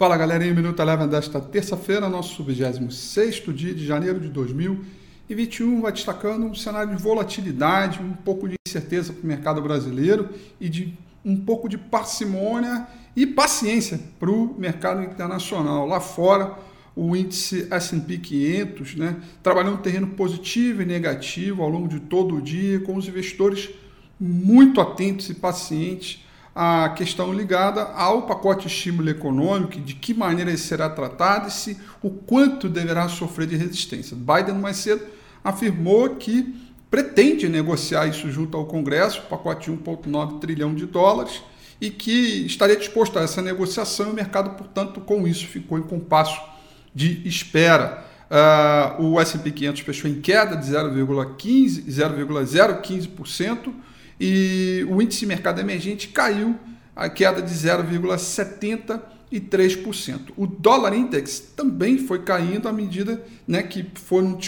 Fala galerinha, Minuto Eleven desta terça-feira, nosso 26 dia de janeiro de 2021, vai destacando um cenário de volatilidade, um pouco de incerteza para o mercado brasileiro e de um pouco de parcimônia e paciência para o mercado internacional. Lá fora, o índice S&P 500, né, trabalhando um terreno positivo e negativo ao longo de todo o dia, com os investidores muito atentos e pacientes a questão ligada ao pacote estímulo econômico, de que maneira ele será tratado e se o quanto deverá sofrer de resistência. Biden mais cedo afirmou que pretende negociar isso junto ao Congresso, pacote de 1,9 trilhão de dólares, e que estaria disposto a essa negociação e o mercado, portanto, com isso ficou em compasso de espera. Uh, o S&P 500 fechou em queda de 0,15, 0,015%, e o índice de mercado emergente caiu a queda de 0,73%. O dólar index também foi caindo à medida né, que foram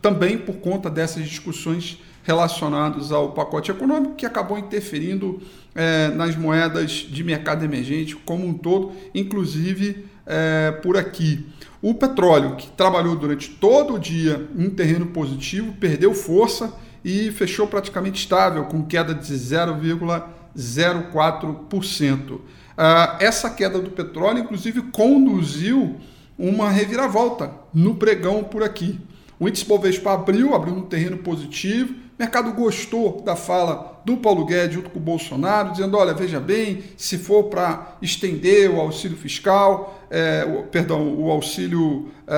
também por conta dessas discussões relacionadas ao pacote econômico que acabou interferindo é, nas moedas de mercado emergente como um todo, inclusive é, por aqui. O petróleo, que trabalhou durante todo o dia em terreno positivo, perdeu força e fechou praticamente estável, com queda de 0,04%. Ah, essa queda do petróleo, inclusive, conduziu uma reviravolta no pregão por aqui. O índice Bovespa abriu, abriu no terreno positivo, o mercado gostou da fala do Paulo Guedes junto com o Bolsonaro, dizendo: olha, veja bem, se for para estender o auxílio fiscal, é, o, perdão, o auxílio é,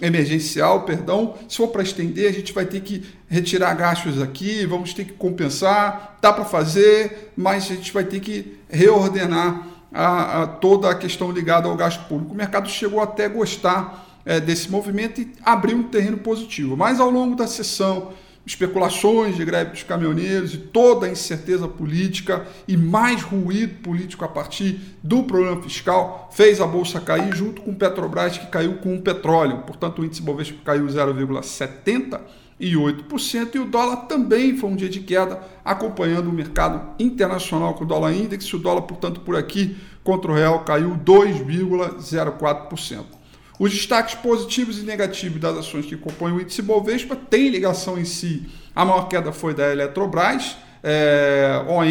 é, emergencial, perdão, se for para estender, a gente vai ter que retirar gastos aqui, vamos ter que compensar, dá para fazer, mas a gente vai ter que reordenar a, a toda a questão ligada ao gasto público. O mercado chegou até a gostar é, desse movimento e abriu um terreno positivo. Mas ao longo da sessão, especulações de greve dos caminhoneiros e toda a incerteza política e mais ruído político a partir do problema fiscal fez a bolsa cair junto com o Petrobras que caiu com o petróleo. Portanto, o índice Bovespa caiu 0,70 e 8%, e o dólar também foi um dia de queda, acompanhando o mercado internacional com o dólar índice. O dólar, portanto, por aqui contra o real caiu 2,04%. Os destaques positivos e negativos das ações que compõem o índice Bovespa têm ligação em si. A maior queda foi da Eletrobras, é, ON,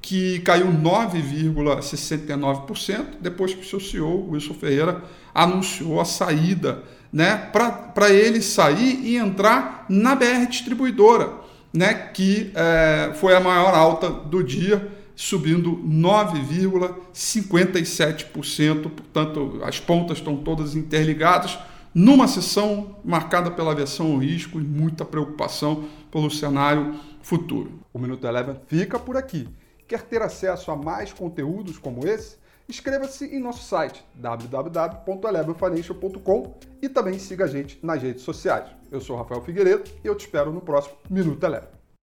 que caiu 9,69%, depois que o seu CEO, Wilson Ferreira, anunciou a saída, né, para ele sair e entrar na BR Distribuidora, né, que é, foi a maior alta do dia subindo 9,57%. Portanto, as pontas estão todas interligadas numa sessão marcada pela aversão ao risco e muita preocupação pelo cenário futuro. O Minuto Eleven fica por aqui. Quer ter acesso a mais conteúdos como esse? Inscreva-se em nosso site www.elevenfinancial.com e também siga a gente nas redes sociais. Eu sou Rafael Figueiredo e eu te espero no próximo Minuto Eleven.